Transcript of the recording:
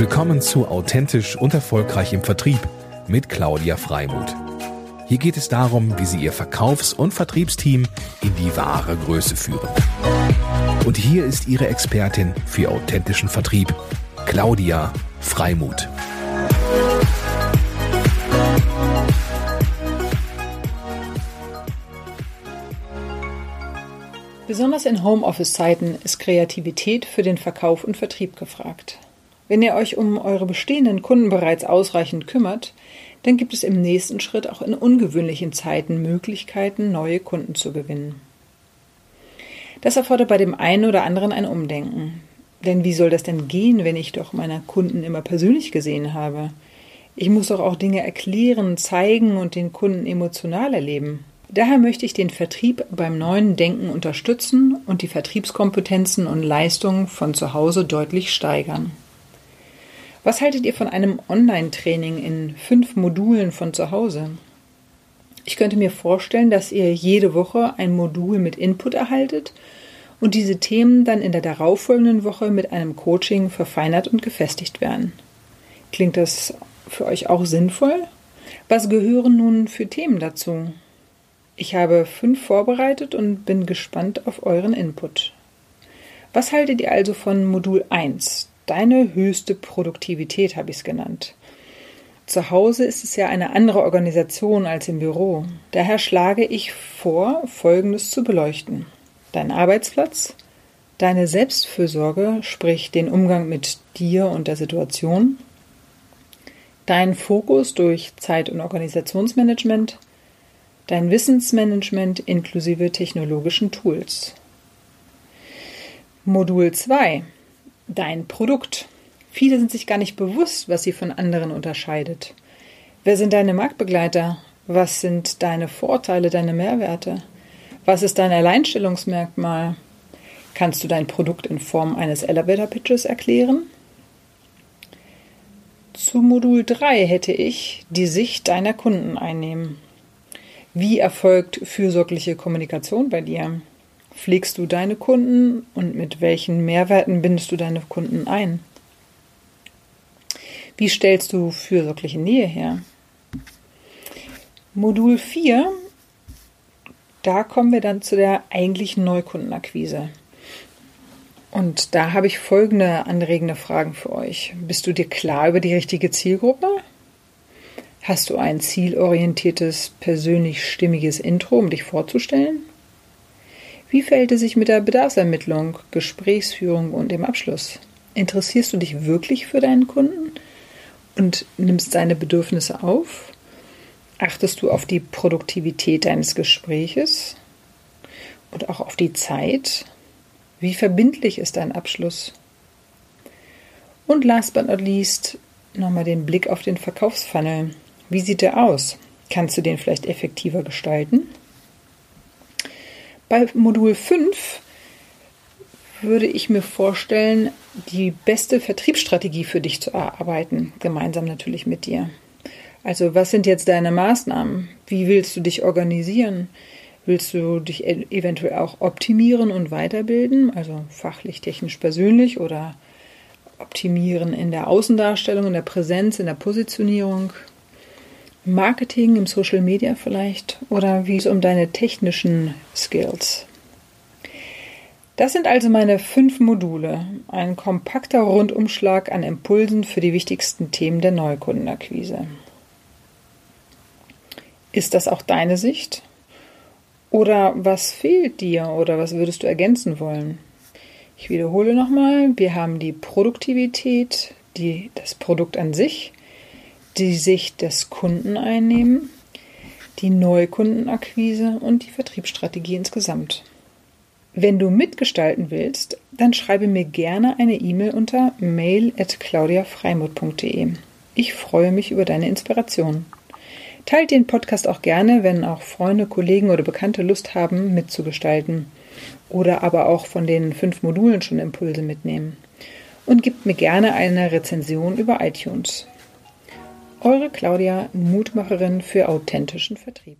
Willkommen zu Authentisch und Erfolgreich im Vertrieb mit Claudia Freimuth. Hier geht es darum, wie Sie Ihr Verkaufs- und Vertriebsteam in die wahre Größe führen. Und hier ist Ihre Expertin für authentischen Vertrieb, Claudia Freimuth. Besonders in Homeoffice-Zeiten ist Kreativität für den Verkauf und Vertrieb gefragt. Wenn ihr euch um eure bestehenden Kunden bereits ausreichend kümmert, dann gibt es im nächsten Schritt auch in ungewöhnlichen Zeiten Möglichkeiten, neue Kunden zu gewinnen. Das erfordert bei dem einen oder anderen ein Umdenken. Denn wie soll das denn gehen, wenn ich doch meine Kunden immer persönlich gesehen habe? Ich muss doch auch Dinge erklären, zeigen und den Kunden emotional erleben. Daher möchte ich den Vertrieb beim neuen Denken unterstützen und die Vertriebskompetenzen und Leistungen von zu Hause deutlich steigern. Was haltet ihr von einem Online-Training in fünf Modulen von zu Hause? Ich könnte mir vorstellen, dass ihr jede Woche ein Modul mit Input erhaltet und diese Themen dann in der darauffolgenden Woche mit einem Coaching verfeinert und gefestigt werden. Klingt das für euch auch sinnvoll? Was gehören nun für Themen dazu? Ich habe fünf vorbereitet und bin gespannt auf euren Input. Was haltet ihr also von Modul 1, Deine höchste Produktivität habe ich es genannt. Zu Hause ist es ja eine andere Organisation als im Büro. Daher schlage ich vor, Folgendes zu beleuchten. Dein Arbeitsplatz, deine Selbstfürsorge, sprich den Umgang mit dir und der Situation, dein Fokus durch Zeit- und Organisationsmanagement, dein Wissensmanagement inklusive technologischen Tools. Modul 2 dein Produkt. Viele sind sich gar nicht bewusst, was sie von anderen unterscheidet. Wer sind deine Marktbegleiter? Was sind deine Vorteile, deine Mehrwerte? Was ist dein Alleinstellungsmerkmal? Kannst du dein Produkt in Form eines Elevator Pitches erklären? Zu Modul 3 hätte ich die Sicht deiner Kunden einnehmen. Wie erfolgt fürsorgliche Kommunikation bei dir? Pflegst du deine Kunden und mit welchen Mehrwerten bindest du deine Kunden ein? Wie stellst du fürsorgliche Nähe her? Modul 4, da kommen wir dann zu der eigentlichen Neukundenakquise. Und da habe ich folgende anregende Fragen für euch. Bist du dir klar über die richtige Zielgruppe? Hast du ein zielorientiertes, persönlich stimmiges Intro, um dich vorzustellen? Wie verhält es sich mit der Bedarfsermittlung, Gesprächsführung und dem Abschluss? Interessierst du dich wirklich für deinen Kunden und nimmst seine Bedürfnisse auf? Achtest du auf die Produktivität deines Gespräches und auch auf die Zeit? Wie verbindlich ist dein Abschluss? Und last but not least nochmal den Blick auf den Verkaufsfunnel. Wie sieht der aus? Kannst du den vielleicht effektiver gestalten? Bei Modul 5 würde ich mir vorstellen, die beste Vertriebsstrategie für dich zu erarbeiten, gemeinsam natürlich mit dir. Also was sind jetzt deine Maßnahmen? Wie willst du dich organisieren? Willst du dich e- eventuell auch optimieren und weiterbilden, also fachlich, technisch, persönlich oder optimieren in der Außendarstellung, in der Präsenz, in der Positionierung? Marketing, im Social Media vielleicht oder wie es um deine technischen Skills? Das sind also meine fünf Module, ein kompakter Rundumschlag an Impulsen für die wichtigsten Themen der Neukundenakquise. Ist das auch deine Sicht? Oder was fehlt dir oder was würdest du ergänzen wollen? Ich wiederhole nochmal, wir haben die Produktivität, die, das Produkt an sich, die Sicht des Kunden einnehmen, die Neukundenakquise und die Vertriebsstrategie insgesamt. Wenn du mitgestalten willst, dann schreibe mir gerne eine E-Mail unter mail@claudiafreimut.de. Ich freue mich über deine Inspiration. Teilt den Podcast auch gerne, wenn auch Freunde, Kollegen oder Bekannte Lust haben, mitzugestalten oder aber auch von den fünf Modulen schon Impulse mitnehmen. Und gebt mir gerne eine Rezension über iTunes. Eure Claudia, Mutmacherin für authentischen Vertrieb.